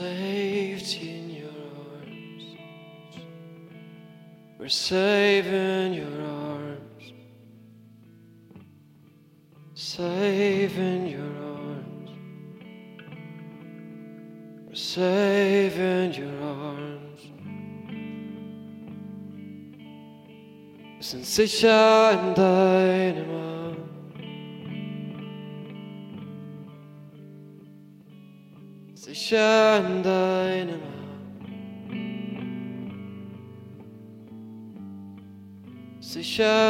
saved in your arms. We're safe in your arms. Safe in your arms. We're safe in your arms. Since Isha and Dynamite. Yeah.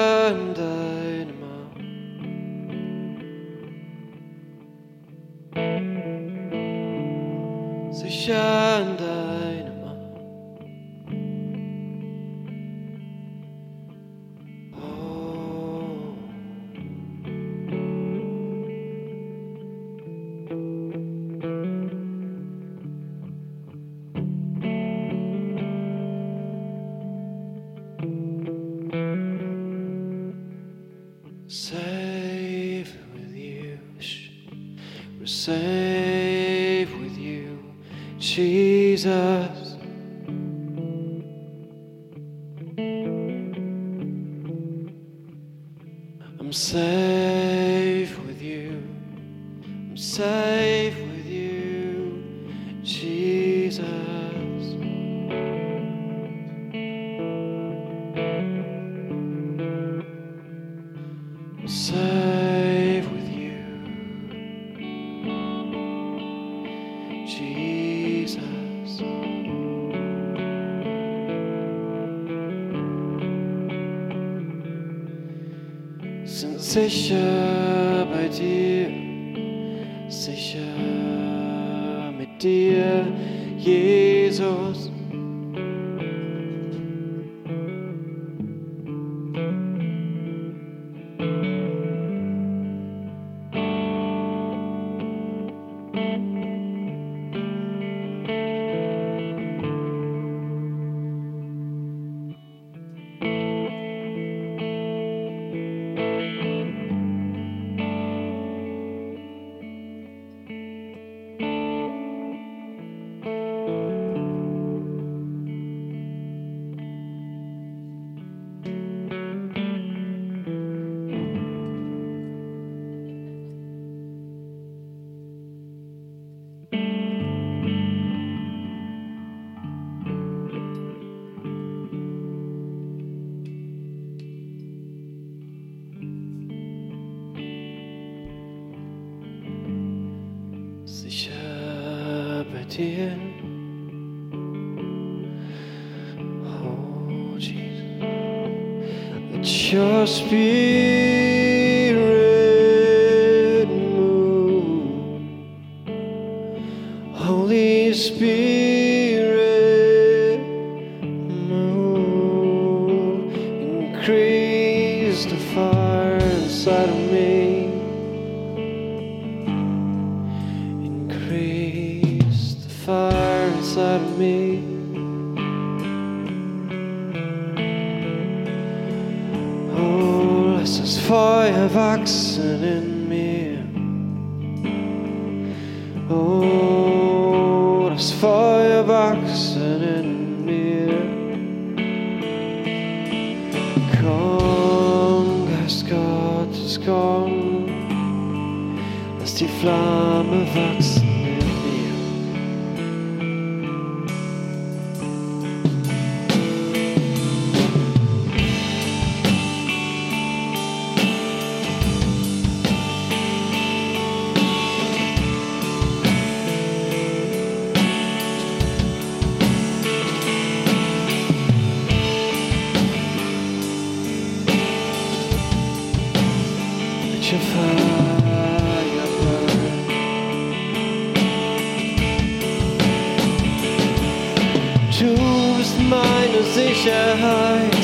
Sicherheit. Halt.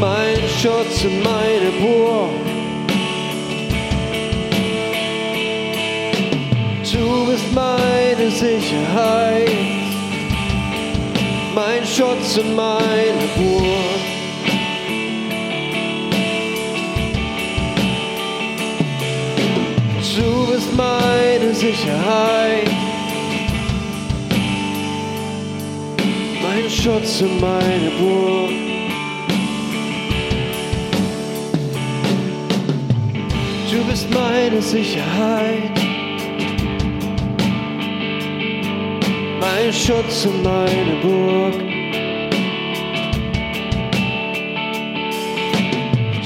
Mein Schutz und meine Burg. Du bist meine Sicherheit. Mein Schutz und meine Burg. Du bist meine Sicherheit Schutz in meine Burg. Du bist meine Sicherheit, mein Schutz und meine Burg.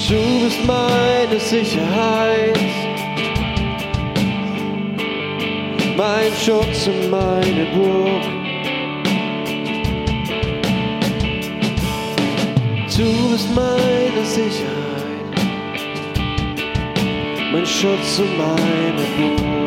Du bist meine Sicherheit, mein Schutz und meine Burg. Du bist meine Sicherheit, mein Schutz und meine Burg.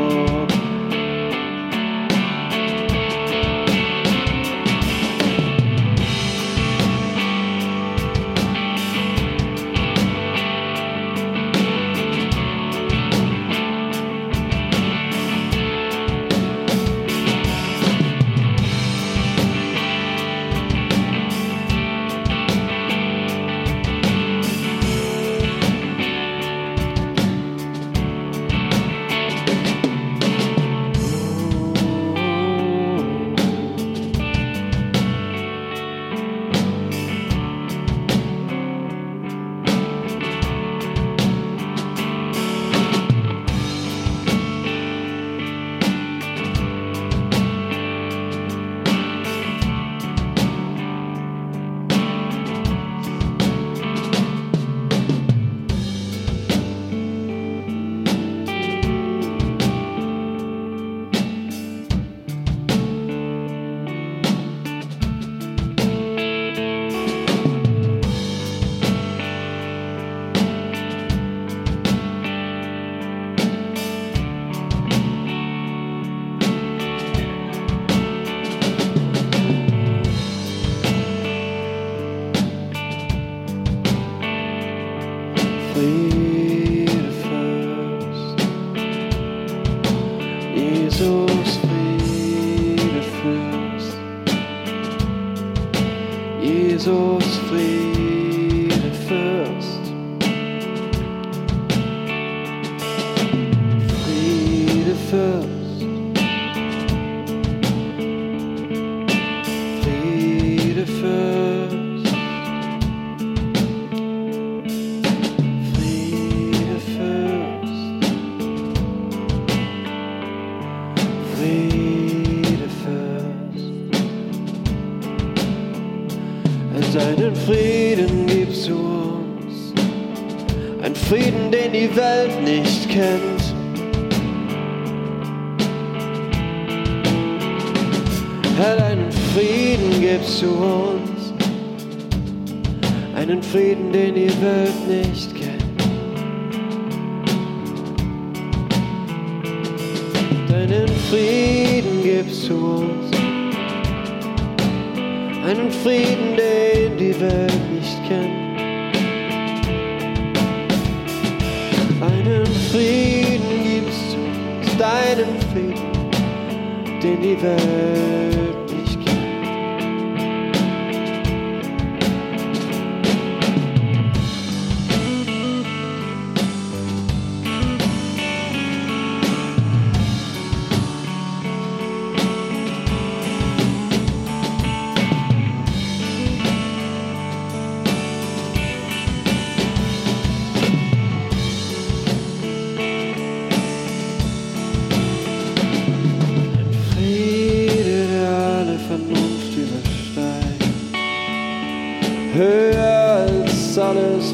can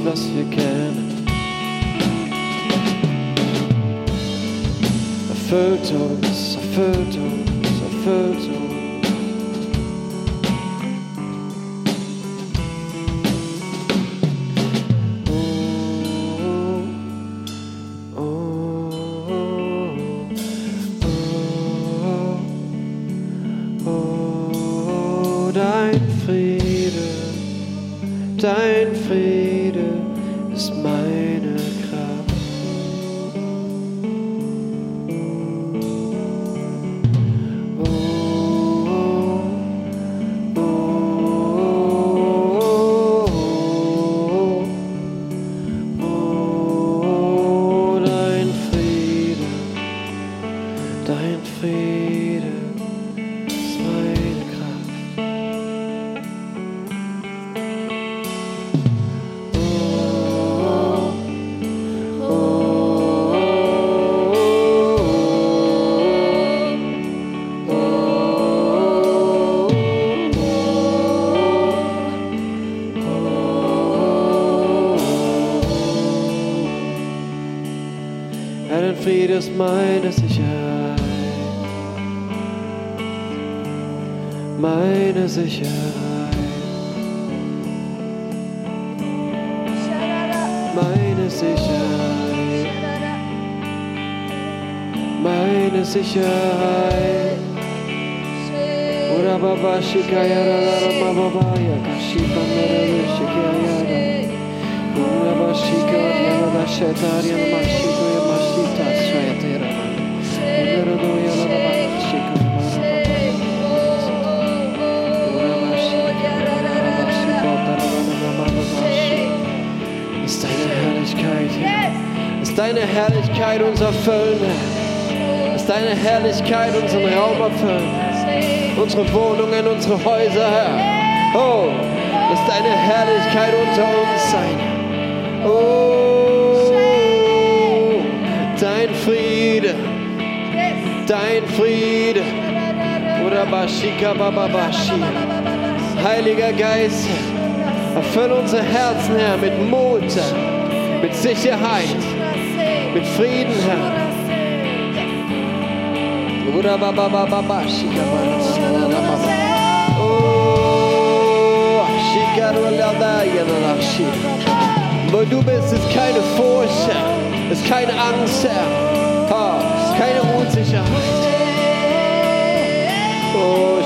best you can. Photos, photos, photos. Meine Sicherheit. Meine Sicherheit. Meine Sicherheit. Ora baba shikaya deine Herrlichkeit uns erfüllen, Herr. Ist deine Herrlichkeit unseren Raum erfüllen, unsere Wohnungen, unsere Häuser, Herr. Oh, lass deine Herrlichkeit unter uns sein. Oh, dein Friede, dein Friede. Oder Bashika Bababashi. Heiliger Geist, erfülle unsere Herzen, Herr, mit Mut, mit Sicherheit, mit Frieden, Herr. Oh. Wo du bist, ist keine Furcht, Herr. ist keine Angst, Herr. Ist keine Unsicherheit. Oh,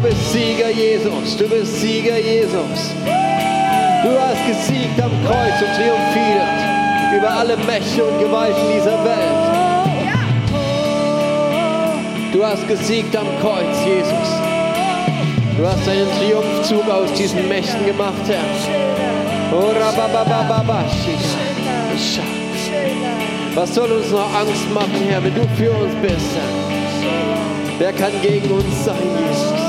Du bist Sieger, Jesus. Du bist Sieger, Jesus. Du hast gesiegt am Kreuz und triumphiert über alle Mächte und Gewalten dieser Welt. Du hast gesiegt am Kreuz, Jesus. Du hast einen Triumphzug aus diesen Mächten gemacht, Herr. Oh. Was soll uns noch Angst machen, Herr, wenn du für uns bist, Herr? Wer kann gegen uns sein, Jesus?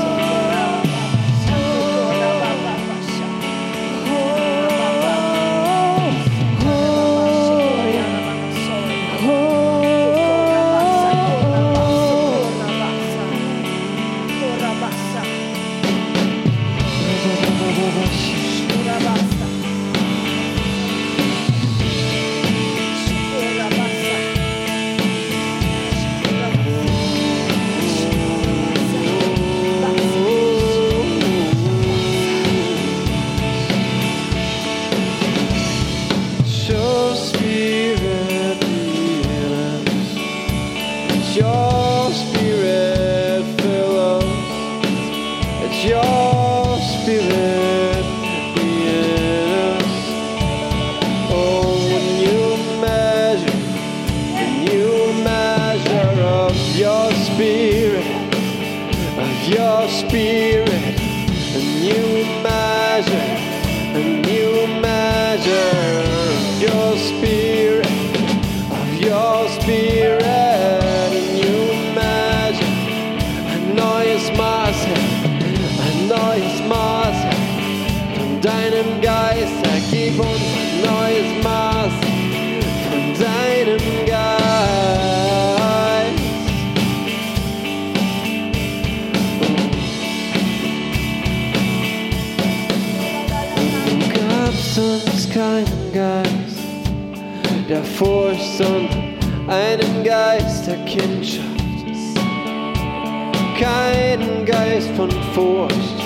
Geist von Furcht.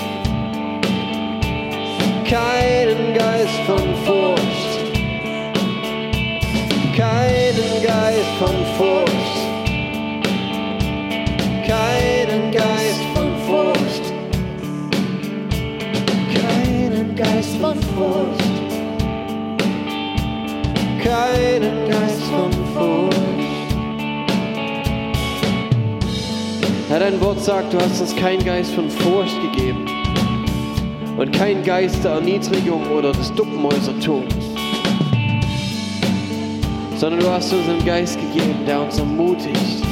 Keinen Geist von Furcht. Keinen Geist von Furcht. Keinen Geist von Furcht. Keinen Geist von Furcht. Herr, dein Wort sagt, du hast uns keinen Geist von Furcht gegeben und keinen Geist der Erniedrigung oder des Duckmäusertums, sondern du hast uns einen Geist gegeben, der uns ermutigt.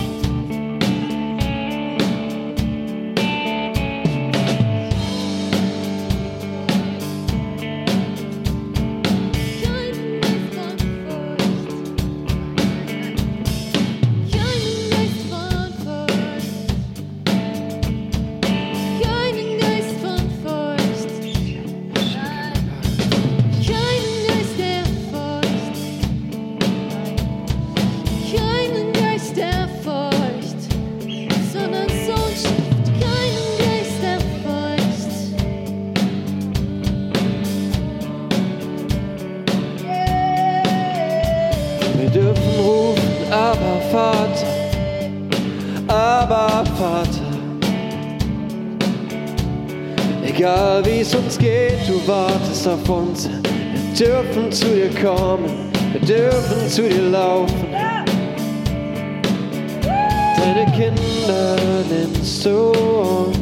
Auf uns. Wir dürfen zu dir kommen, wir dürfen zu dir laufen. Deine Kinder nimmst du uns,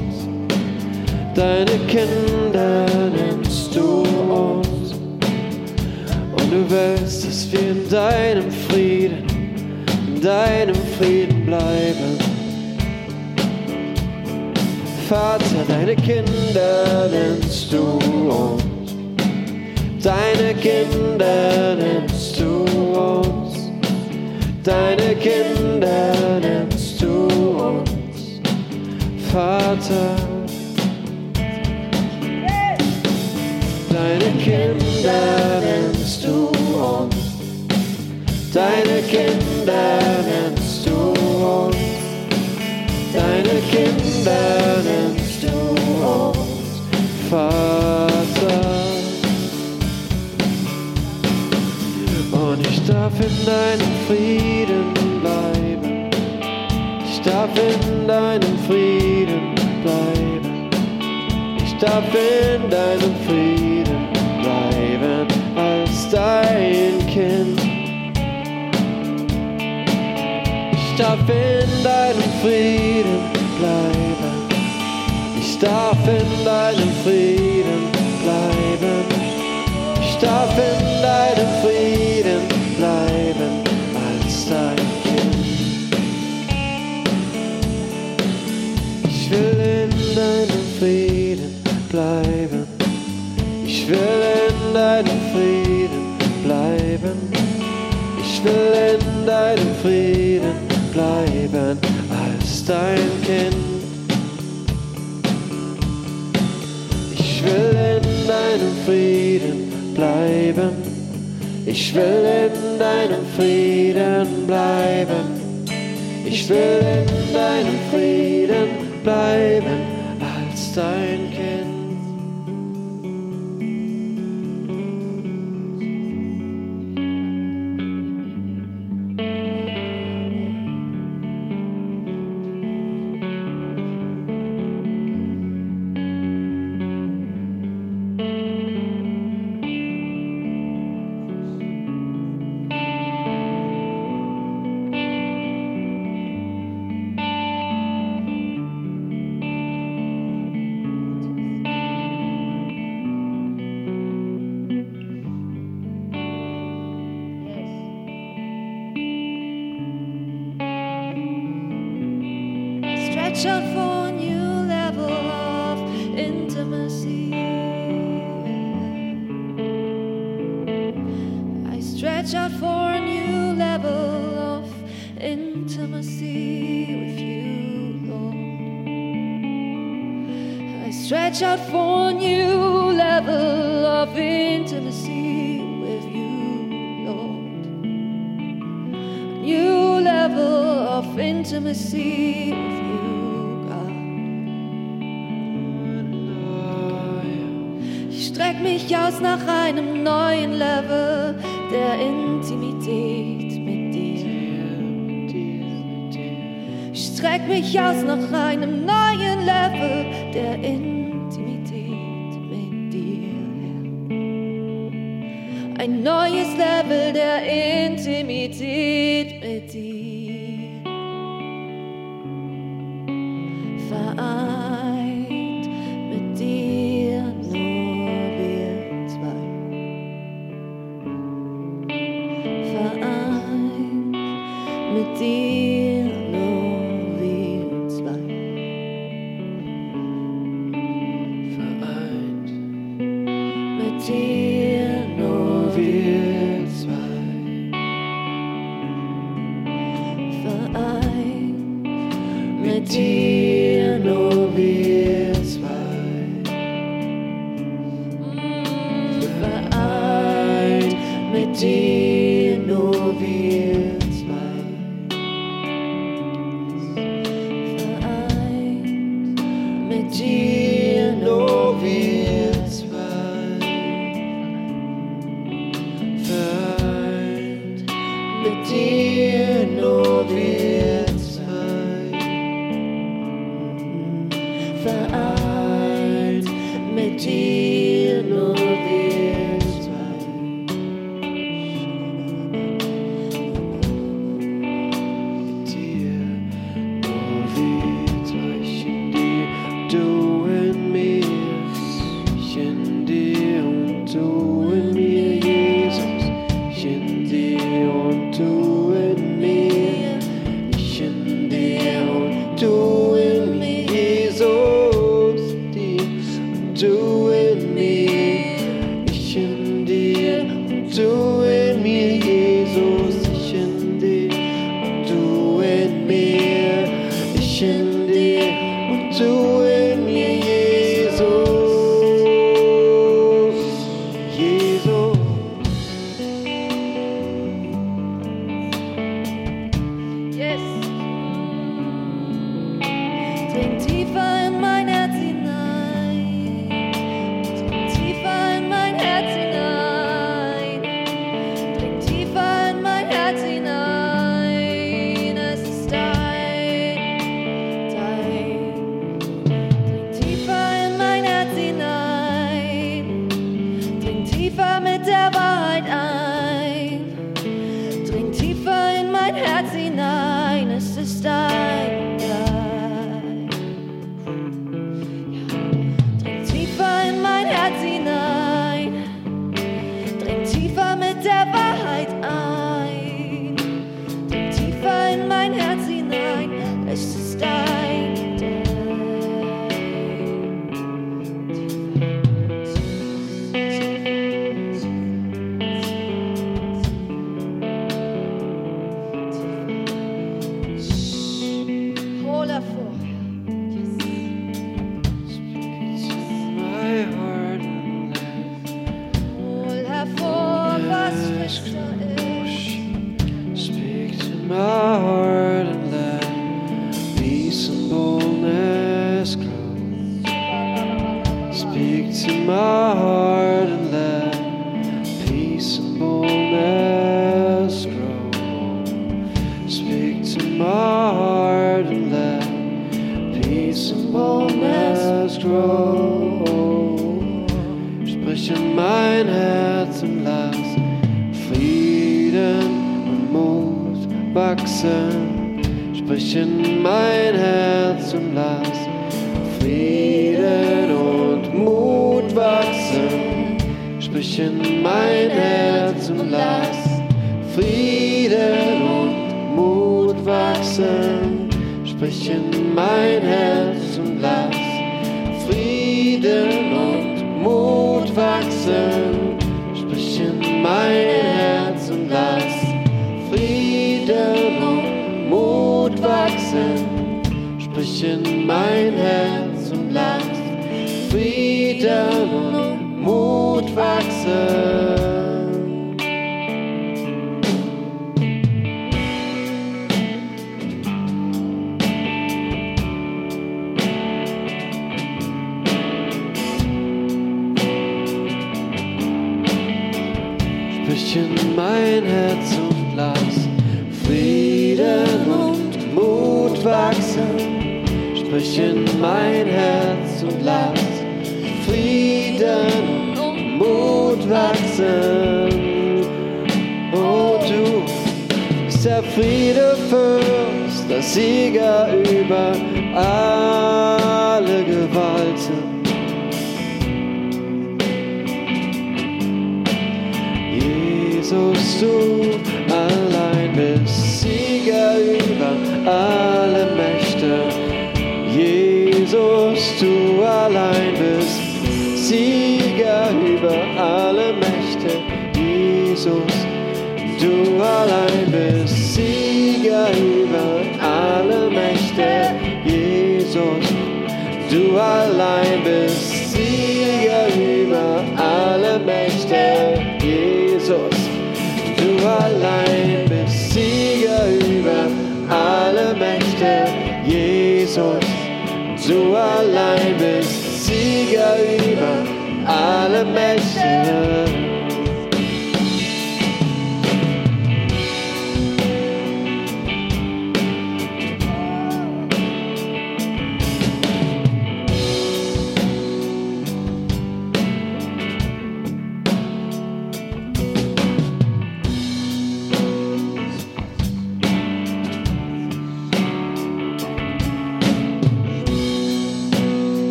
deine Kinder nimmst du uns. Und du willst, dass wir in deinem Frieden, in deinem Frieden bleiben. Vater, deine Kinder nennst du uns. Deine Kinder nennst du uns. Deine Kinder nennst du uns. Vater. Deine Kinder nennst du uns. Deine Kinder nennst du uns. Deine Kinder nennst du uns, Vater. Darf in deinem Frieden bleiben. Ich darf in deinem Frieden bleiben. Ich darf in deinem Frieden bleiben als dein Kind. Ich darf in deinem Frieden bleiben. Ich darf in deinem Frieden bleiben. Ich darf in deinem Frieden will in deinem Frieden bleiben. Ich will in deinem Frieden bleiben als dein Kind. Ich will in deinem Frieden bleiben. Ich will in deinem Frieden bleiben. Ich will in deinem Frieden bleiben als dein Kind. Mit sprich in mein Herz und lass Frieden und Mut wachsen. Sprich in mein Herz und lass Frieden und Mut wachsen. Oh, du bist der Friede Fürst, der Sieger über alle Gewalten. Jesus, du allein bist Sieger über alle Mächte. Jesus, du allein bist Sieger über alle Mächte. Jesus, du allein bist Sieger über alle Mächte. Jesus, du allein du allein bist Sieger über alle Menschen.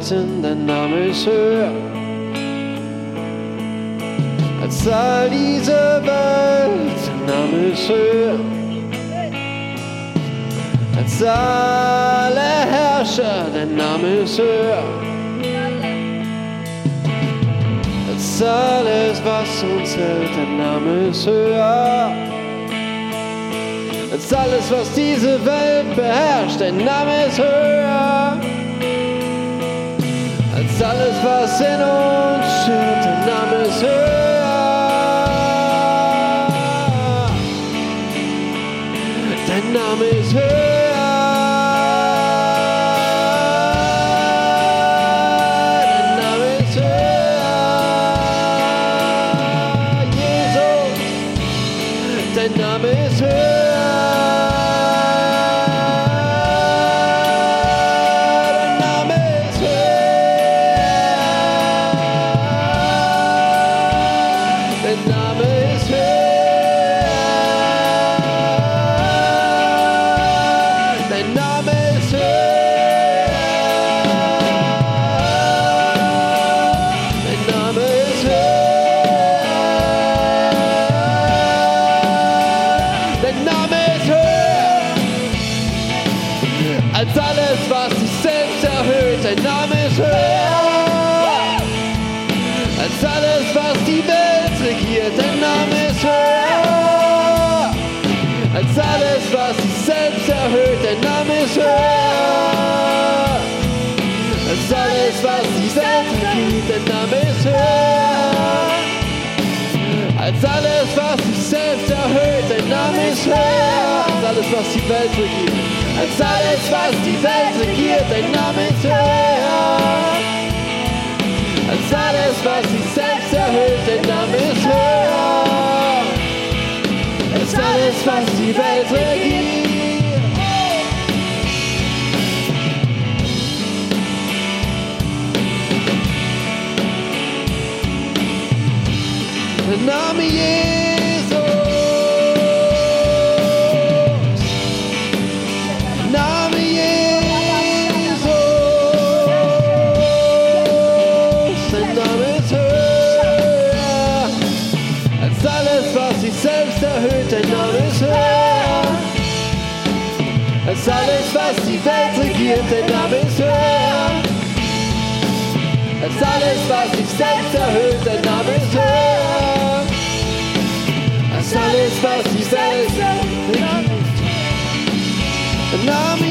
Gewalten, dein Name ist höher als all diese Welt, dein Name ist höher als alle Herrscher, dein Name ist höher als alles, was uns hält, dein Name ist höher als alles, was diese Welt beherrscht, dein Name ist höher alles, was in uns steht, dein Name ist höher. Dein Name ist höher. Als alles, was die Welt regiert. Dein Name ist höher als alles, was sich selbst erhöht. Dein Name ist höher als alles, was die Welt regiert. Als alles, was die Welt regiert. Dein Name ist höher als alles, was sich selbst erhöht. Dein Name ist höher als alles, was erhöht. Der Name Jesus.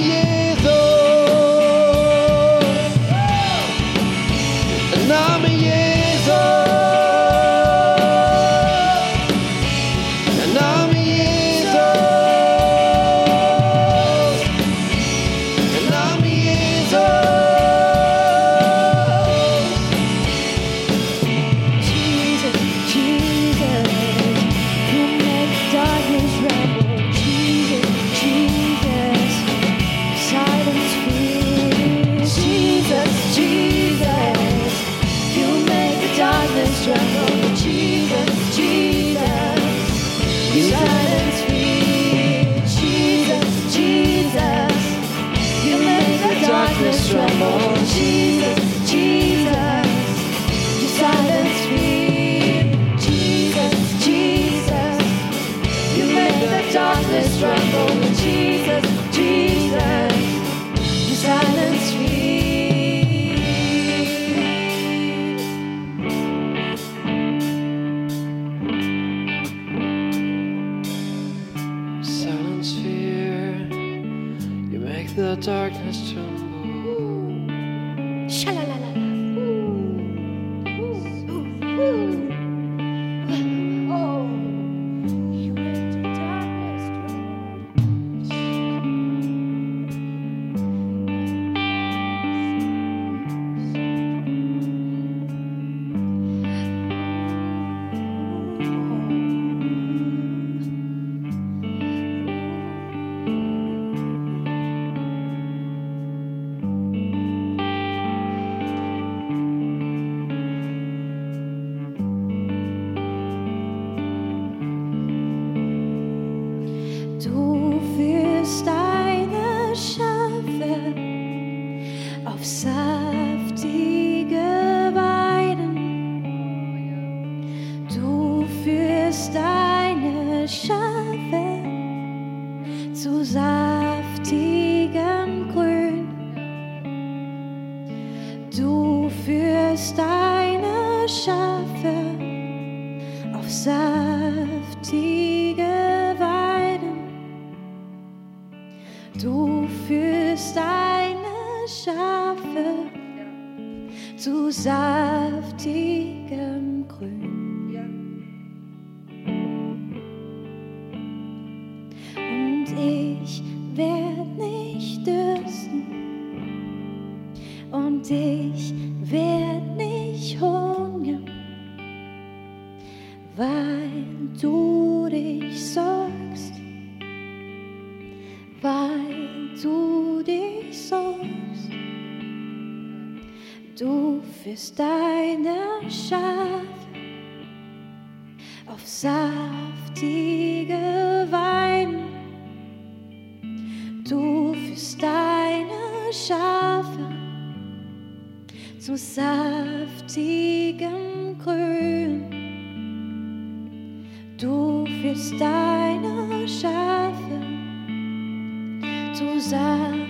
Zu saftigem Grün. Du führst deine Schafe zu saftigen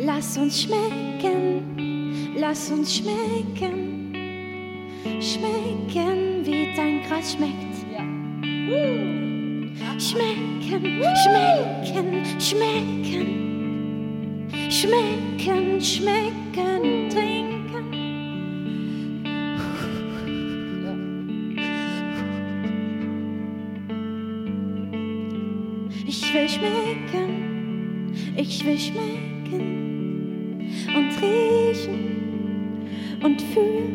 Lass uns schmecken, lass uns schmecken, schmecken, wie dein Gras schmeckt. Schmecken, schmecken, schmecken, schmecken, schmecken, trinken. Ich will schmecken, ich will schmecken und fühlen,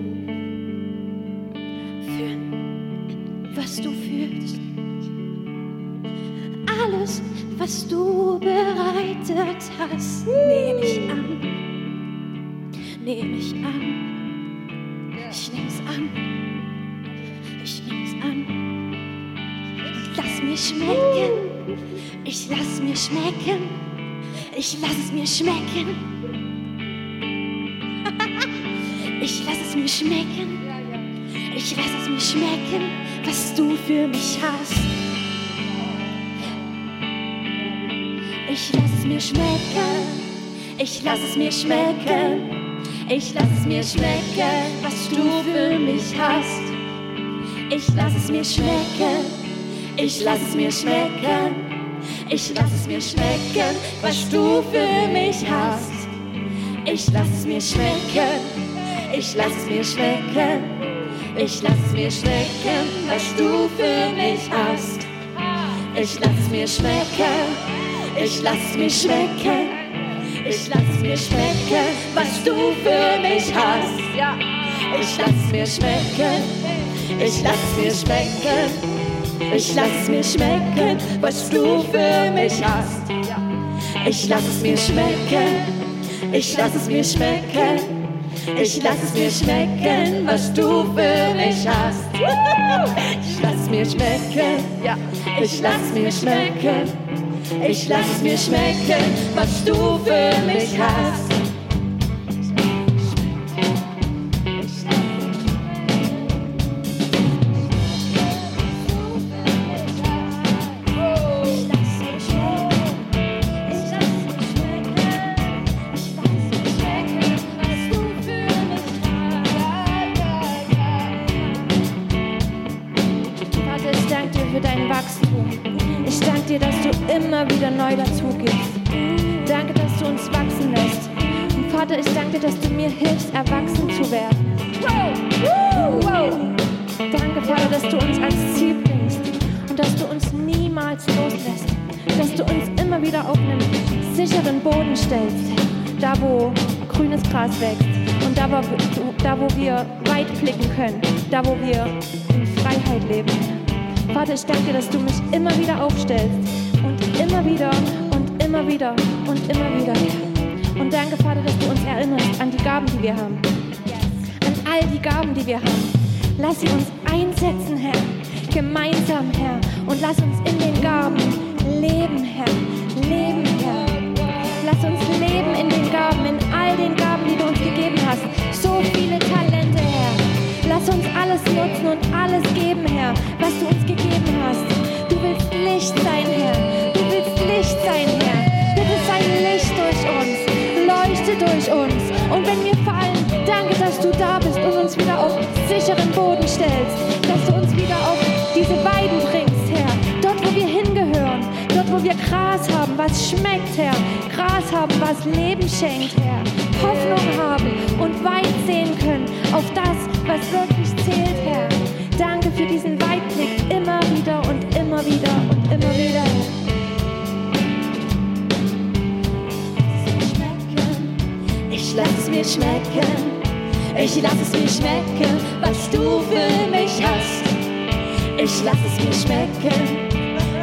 fühlen, was du fühlst. Alles, was du bereitet hast, nehme ich an, nehme ich an, ich nehme es an, ich nehme es an. Lass mir schmecken. Ich lass mir schmecken. Ich lass es mir schmecken. Mir schmecken. Ich lass es mir schmecken, was du für mich hast. Ich lass es mir schmecken. Ich lass es mir schmecken. Ich lass es mir schmecken, was du für mich hast. Ich lass es mir schmecken. Ich lass es mir schmecken. Ich lass es mir schmecken, was du für mich hast. Ich lass es mir schmecken. Ich lass es mir schmecken. Ich lass mir schmecken, was du für mich hast. Ich lass mir schmecken. Ich lass mir schmecken. Ich lass mir schmecken, was du für mich hast. Ich lass mir schmecken. Ich lass mir schmecken. Ich lass mir schmecken, was du für mich hast. Ich lass es mir schmecken. Ich lass es mir schmecken. Ich lass mir schmecken, was du für mich hast. Ich lass mir schmecken. Ja. Ich lass mir schmecken. Ich lass mir schmecken, was du für mich hast. Weit blicken können, da, wo wir in Freiheit leben. Vater, ich danke dass du mich immer wieder aufstellst und immer wieder und immer wieder und immer wieder. Und danke, Vater, dass du uns erinnerst an die Gaben, die wir haben. An all die Gaben, die wir haben. Lass sie uns einsetzen, Herr. Gemeinsam, Herr. Und lass uns in den Gaben leben, Herr. Leben, Herr. Lass uns leben in alles nutzen und alles geben, Herr, was du uns gegeben hast. Du willst Licht sein, Herr. Du willst Licht sein, Herr. Bitte sei Licht durch uns. Leuchte durch uns. Und wenn wir fallen, danke, dass du da bist und uns wieder auf sicheren Boden stellst. Dass du uns wieder auf diese Weiden bringst, Herr. Dort, wo wir hingehören. Dort, wo wir Gras haben, was schmeckt, Herr. Gras haben, was Leben schenkt, Herr. Hoffnung haben und weit sehen können auf das, was wirklich wieder und immer wieder. Ich lass es mir schmecken, ich lass es mir schmecken, was du für mich hast. Ich lass es mir schmecken,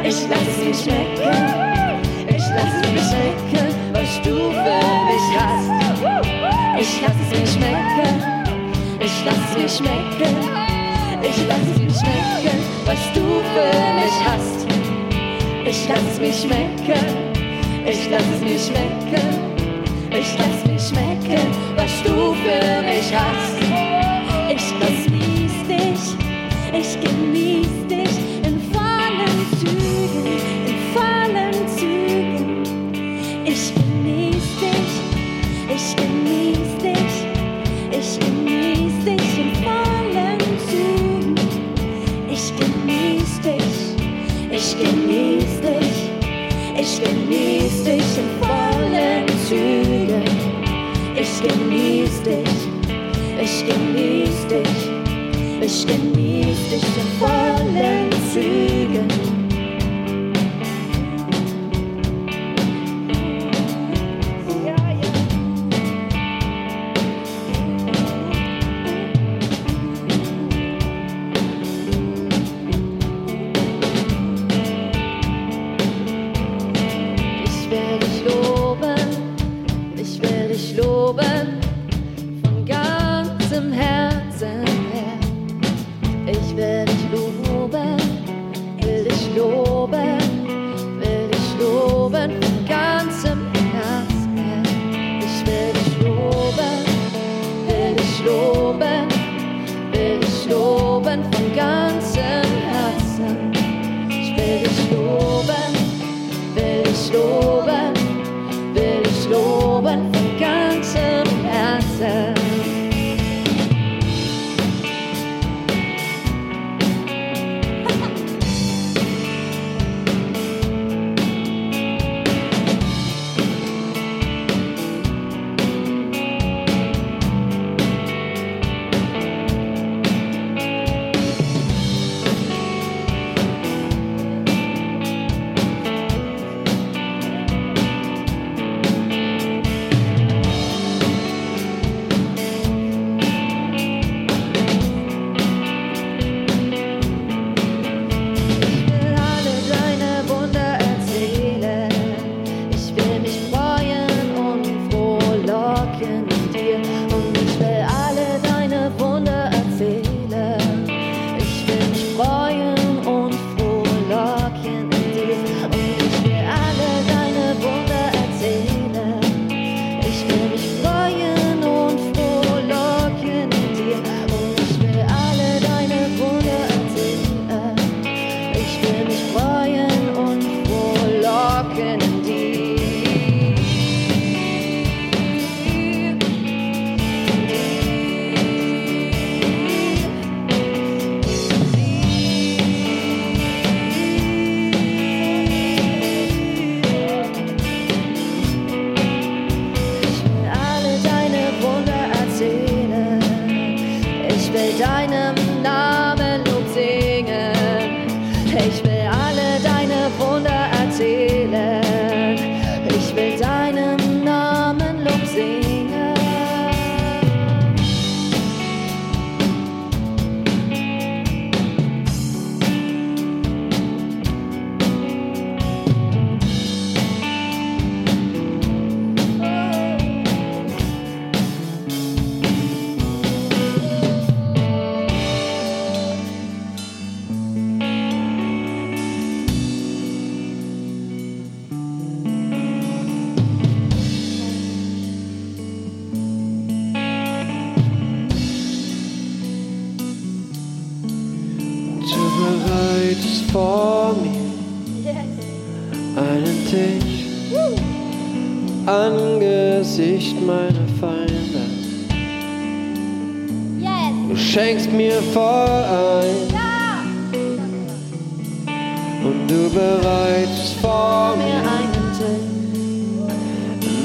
ich lass es mir schmecken, ich lass es mir schmecken, was du für mich hast. Ich lass es mir schmecken, ich lass es mir schmecken, ich lass mir schmecken, was du für mich hast. Ich lass mir schmecken, ich lass mir schmecken. Ich lass mir schmecken, was du für mich hast. Ich genieß dich, ich genieß dich in vollen Zügen, in vollen Zügen. Ich genieß dich, ich genieß ich genieß dich, ich genieß dich in vollen Zügen. Ich genieß dich, ich genieß dich, ich genieß dich in vollen Zügen.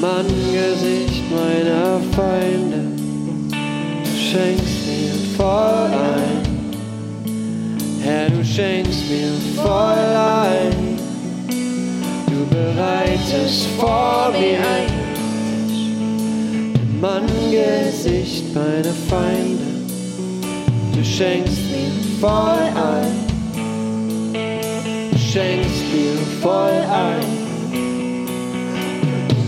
Angesicht meiner Feinde schenkst mir voll ein. Herr, du schenkst mir voll ein. Du bereitest vor mir ein. Im Angesicht meiner Feinde, du schenkst mir voll ein. Du schenkst mir voll ein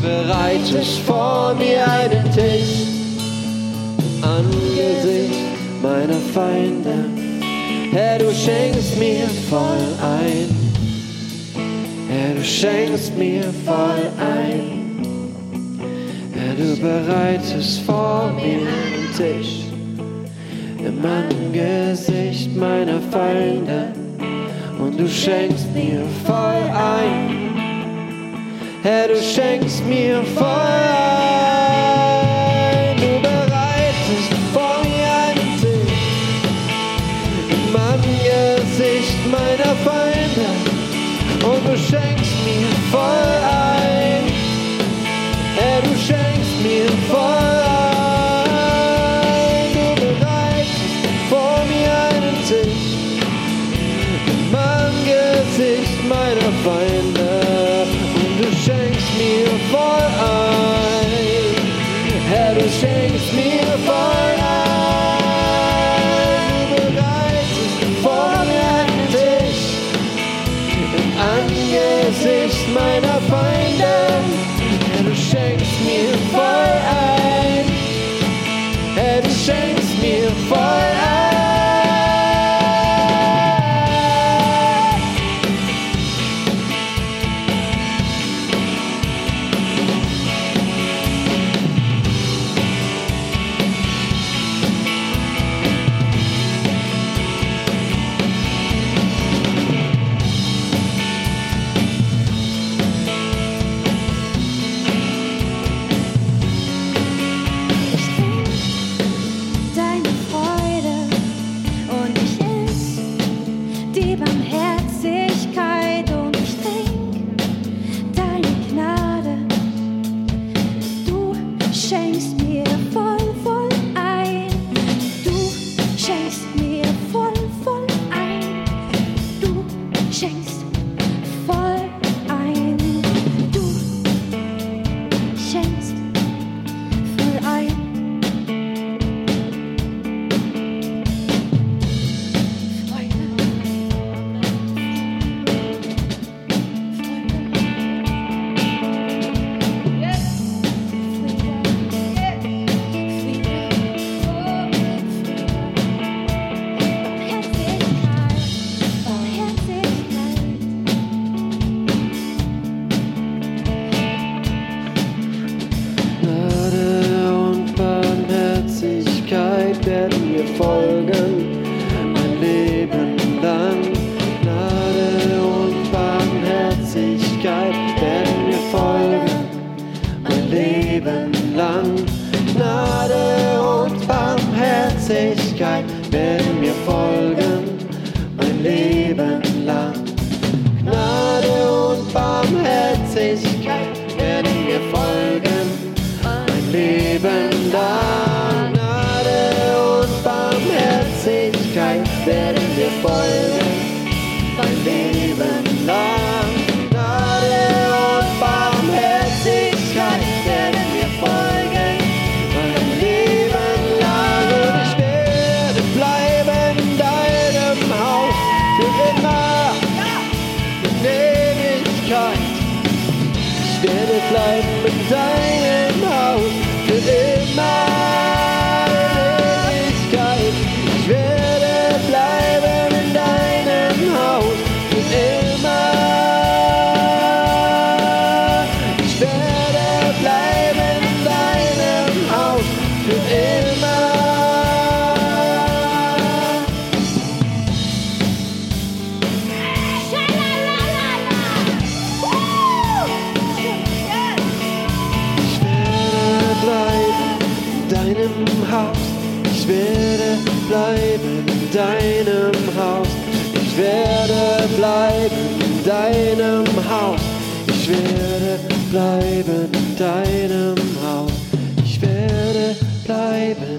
bereitest vor mir einen Tisch im Angesicht meiner Feinde. Herr, du schenkst mir voll ein. Herr, du schenkst mir voll ein. Herr, du bereitest vor mir einen Tisch im Angesicht meiner Feinde. Und du schenkst mir voll ein. Herr, du schenkst mir Feuer. Du bereitest vor mir einen Tisch im Angesicht meiner Feinde und du schenkst Ich werde bleiben in deinem Haus für immer. deinem Haus, ich werde bleiben in deinem Haus, ich werde bleiben in deinem Haus. Bleiben in deinem Haus. Ich werde bleiben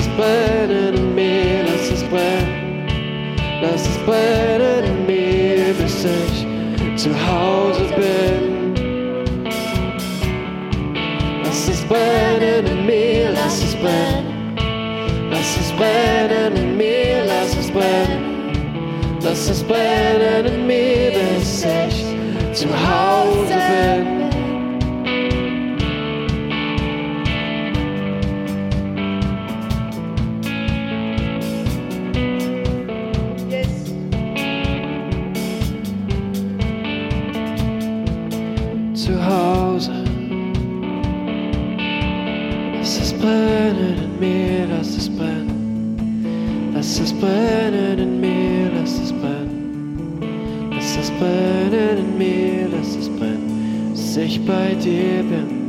es brennen in mir, lass es brennen. Lass es brennen in mir, bis ich zu Hause bin. Lass es brennen in mir, lass es brennen. Lass es brennen in mir, lass es brennen. Lass es brennen in mir, bis ich zu Hause bin. Ich bei dir bin.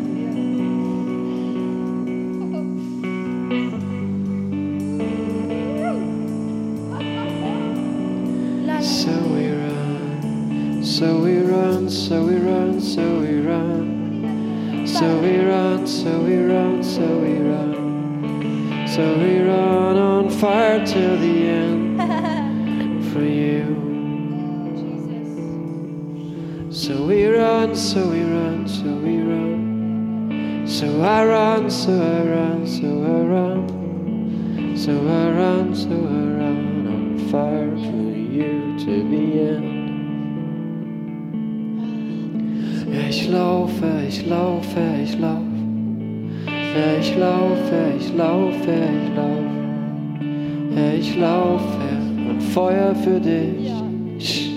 Laufe, ich laufe, ich laufe. Ja, ich laufe und Feuer für dich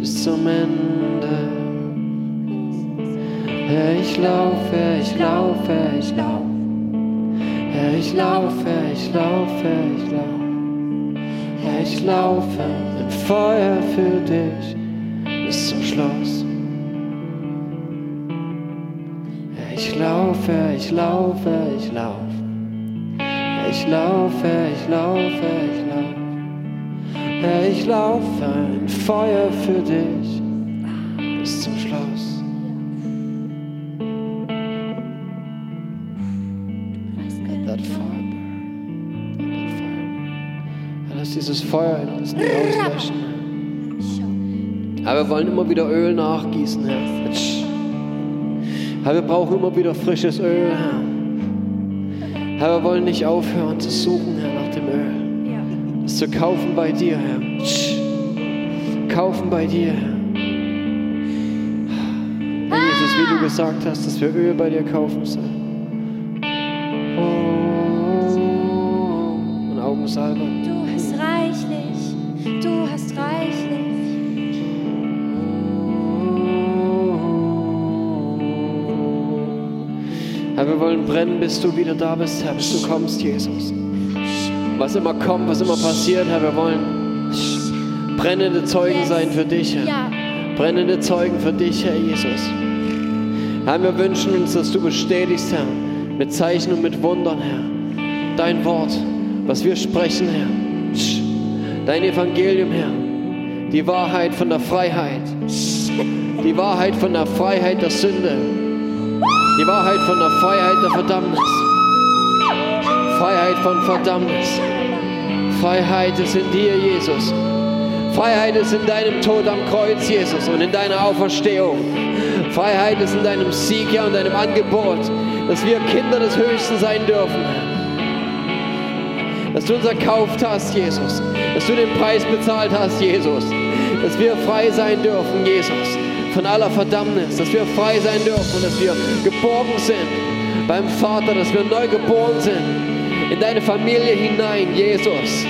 bis zum Ende. Ja, ich laufe, ich laufe, ich laufe. Ja, ich laufe, ich laufe, ich laufe. Ja, ich laufe mit Feuer für dich bis zum Schluss. Ja, ich laufe, ich laufe, ich laufe. Ich laufe, ich laufe, ich laufe. Ich laufe in Feuer für dich bis zum Schluss. Lass dieses Feuer in uns nicht auslöschen. Aber wir wollen immer wieder Öl nachgießen, Herr. Herr, wir brauchen immer wieder frisches Öl, Herr. Herr, wir wollen nicht aufhören zu suchen, Herr, nach dem Öl. Das zu kaufen bei dir, Herr. Kaufen bei dir, Herr. Herr Jesus, wie du gesagt hast, dass wir Öl bei dir kaufen sollen. Oh, und Augensalbe. Herr, wir wollen brennen, bis du wieder da bist, Herr, bis du kommst, Jesus. Was immer kommt, was immer passiert, Herr, wir wollen brennende Zeugen sein für dich, Herr. Brennende Zeugen für dich, Herr Jesus. Herr, wir wünschen uns, dass du bestätigst, Herr, mit Zeichen und mit Wundern, Herr, dein Wort, was wir sprechen, Herr. Dein Evangelium, Herr. Die Wahrheit von der Freiheit. Die Wahrheit von der Freiheit der Sünde. Die Wahrheit von der Freiheit der Verdammnis. Freiheit von Verdammnis. Freiheit ist in dir, Jesus. Freiheit ist in deinem Tod am Kreuz, Jesus, und in deiner Auferstehung. Freiheit ist in deinem Sieg, ja, und deinem Angebot, dass wir Kinder des Höchsten sein dürfen. Dass du uns erkauft hast, Jesus. Dass du den Preis bezahlt hast, Jesus. Dass wir frei sein dürfen, Jesus, von aller Verdammnis. Dass wir frei sein dürfen und dass wir geborgen sind beim Vater, dass wir neu geboren sind in deine Familie hinein, Jesus.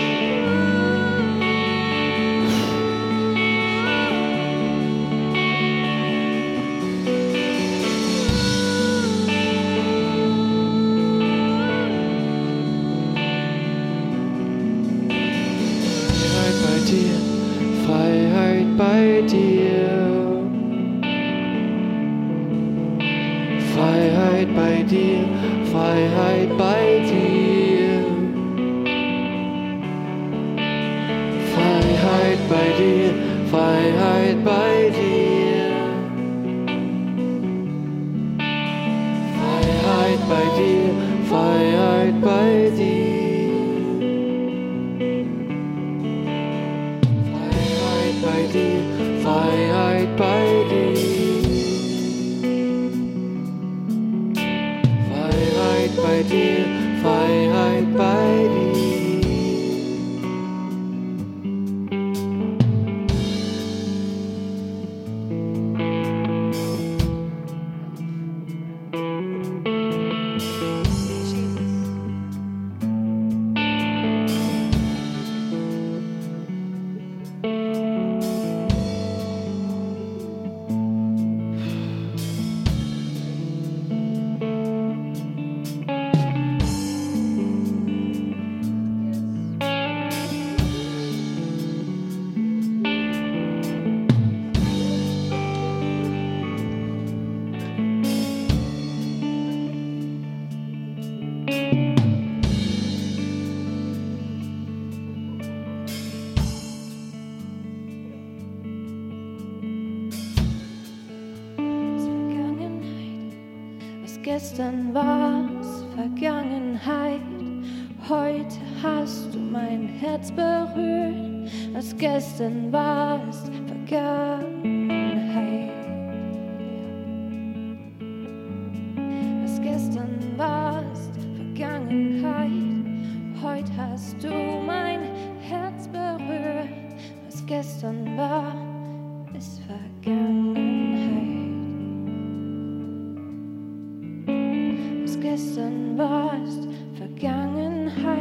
Freiheit bei dir, Freiheit bei dir. hide by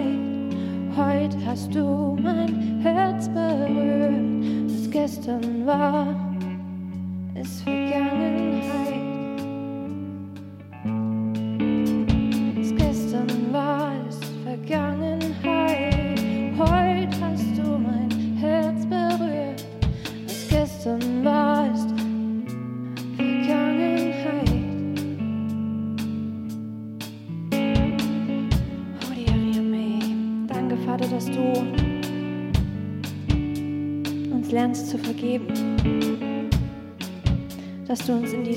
bereit. Heute hast du mein Herz berührt. Was gestern war, ist Vergangenheit.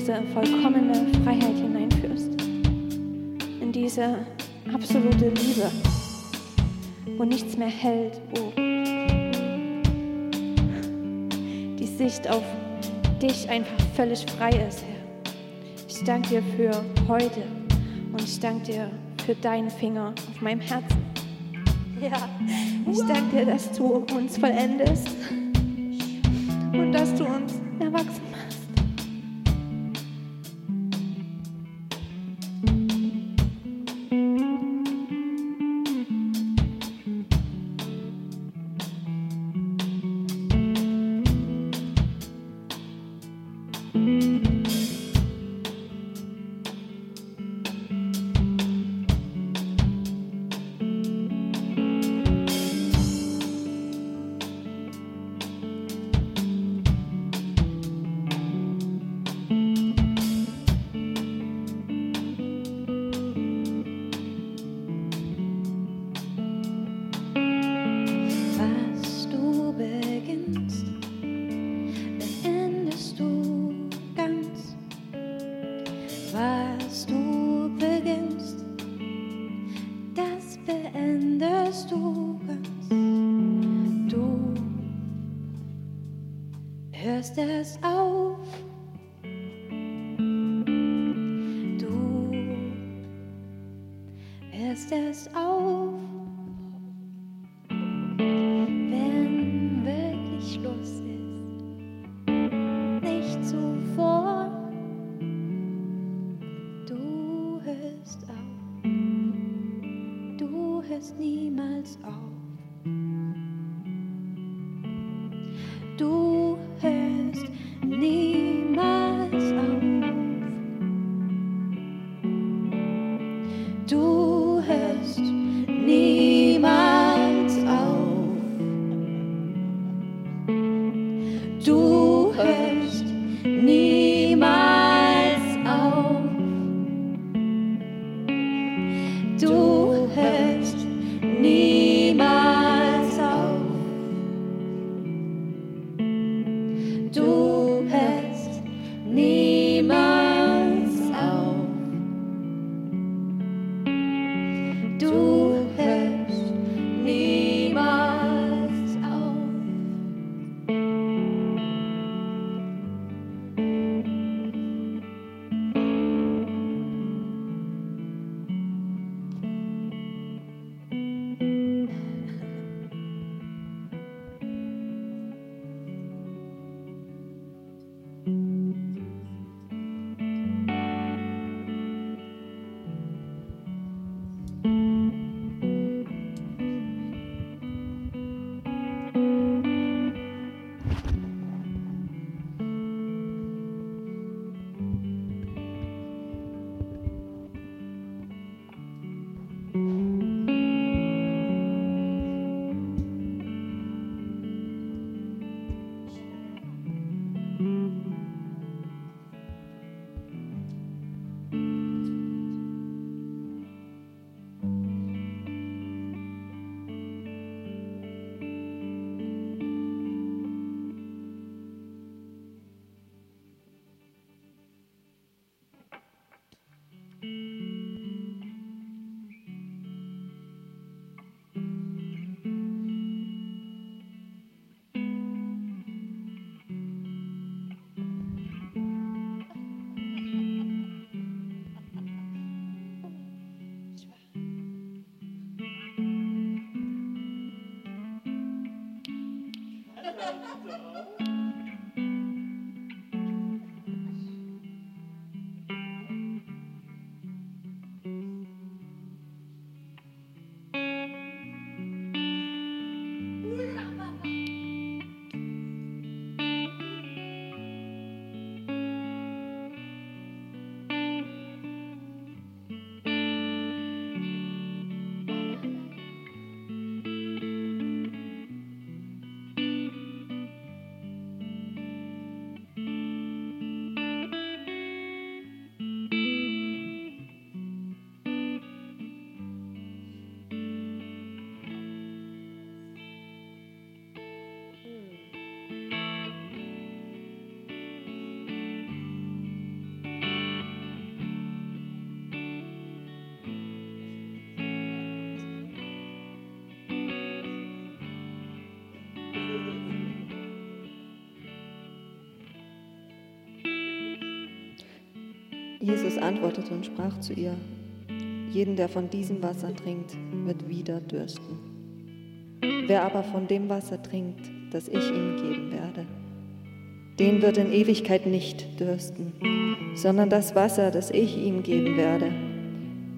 diese vollkommene Freiheit hineinführst, in diese absolute Liebe, wo nichts mehr hält, wo die Sicht auf dich einfach völlig frei ist, Herr. Ich danke dir für heute und ich danke dir für deinen Finger auf meinem Herzen. Ja, ich danke dir, dass du uns vollendest und dass du uns Jesus antwortete und sprach zu ihr, jeden, der von diesem Wasser trinkt, wird wieder dürsten. Wer aber von dem Wasser trinkt, das ich ihm geben werde, den wird in Ewigkeit nicht dürsten, sondern das Wasser, das ich ihm geben werde,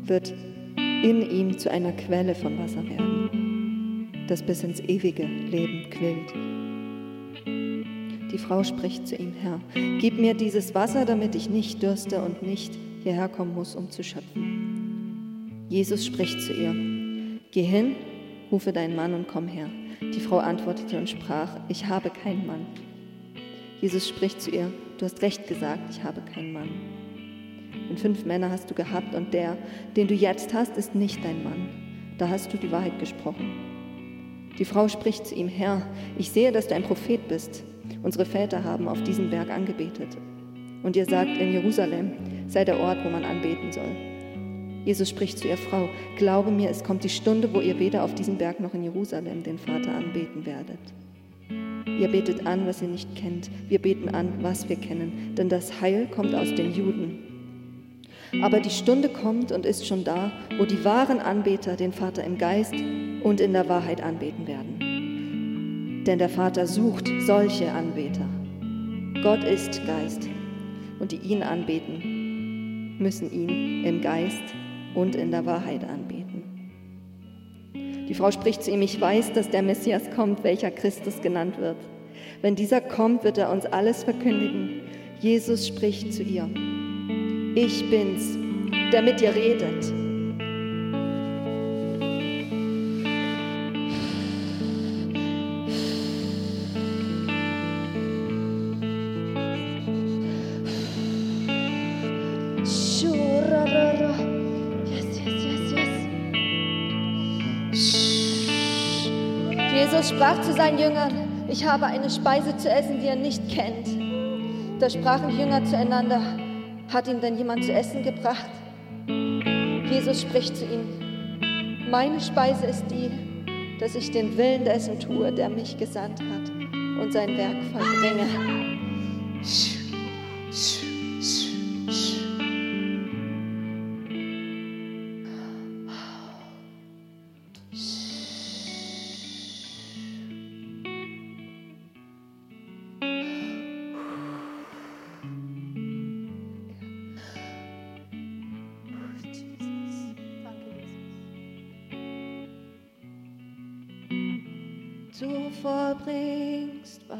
wird in ihm zu einer Quelle von Wasser werden, das bis ins ewige Leben quillt. Die Frau spricht zu ihm, Herr, gib mir dieses Wasser, damit ich nicht dürste und nicht hierher kommen muss, um zu schöpfen. Jesus spricht zu ihr, geh hin, rufe deinen Mann und komm her. Die Frau antwortete und sprach, ich habe keinen Mann. Jesus spricht zu ihr, du hast recht gesagt, ich habe keinen Mann. Und fünf Männer hast du gehabt und der, den du jetzt hast, ist nicht dein Mann. Da hast du die Wahrheit gesprochen. Die Frau spricht zu ihm, Herr, ich sehe, dass du ein Prophet bist. Unsere Väter haben auf diesem Berg angebetet. Und ihr sagt, in Jerusalem sei der Ort, wo man anbeten soll. Jesus spricht zu ihr, Frau, glaube mir, es kommt die Stunde, wo ihr weder auf diesem Berg noch in Jerusalem den Vater anbeten werdet. Ihr betet an, was ihr nicht kennt. Wir beten an, was wir kennen. Denn das Heil kommt aus den Juden. Aber die Stunde kommt und ist schon da, wo die wahren Anbeter den Vater im Geist und in der Wahrheit anbeten werden. Denn der Vater sucht solche Anbeter. Gott ist Geist und die ihn anbeten, müssen ihn im Geist und in der Wahrheit anbeten. Die Frau spricht zu ihm, ich weiß, dass der Messias kommt, welcher Christus genannt wird. Wenn dieser kommt, wird er uns alles verkündigen. Jesus spricht zu ihr, ich bin's, der mit dir redet. Sprach zu seinen Jüngern, ich habe eine Speise zu essen, die er nicht kennt. Da sprachen die Jünger zueinander, hat ihm denn jemand zu essen gebracht? Jesus spricht zu ihnen, meine Speise ist die, dass ich den Willen dessen tue, der mich gesandt hat und sein Werk vollbringe.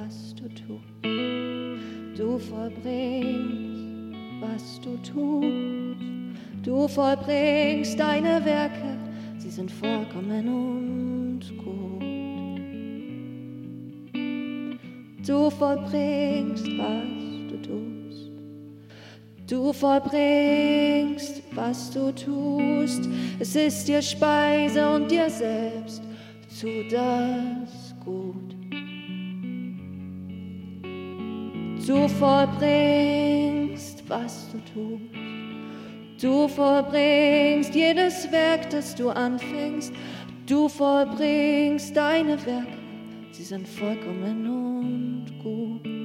Was du tust. Du vollbringst, was du tust. Du vollbringst deine Werke, sie sind vollkommen und gut. Du vollbringst, was du tust. Du vollbringst, was du tust. Es ist dir Speise und dir selbst tu das Du vollbringst, was du tust. Du vollbringst jedes Werk, das du anfängst. Du vollbringst deine Werke, sie sind vollkommen und gut.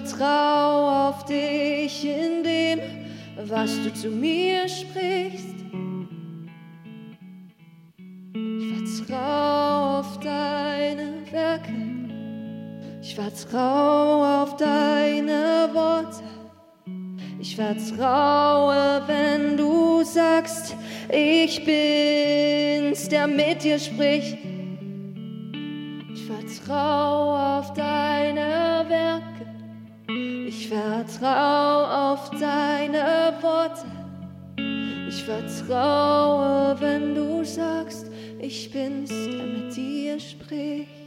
Vertraue auf dich in dem, was du zu mir sprichst. Ich vertraue auf deine Werke, ich vertraue auf deine Worte. Ich vertraue, wenn du sagst, ich bin's, der mit dir spricht. Ich vertraue auf deine. Ich vertraue auf deine Worte. Ich vertraue, wenn du sagst, ich bin's, der mit dir spricht.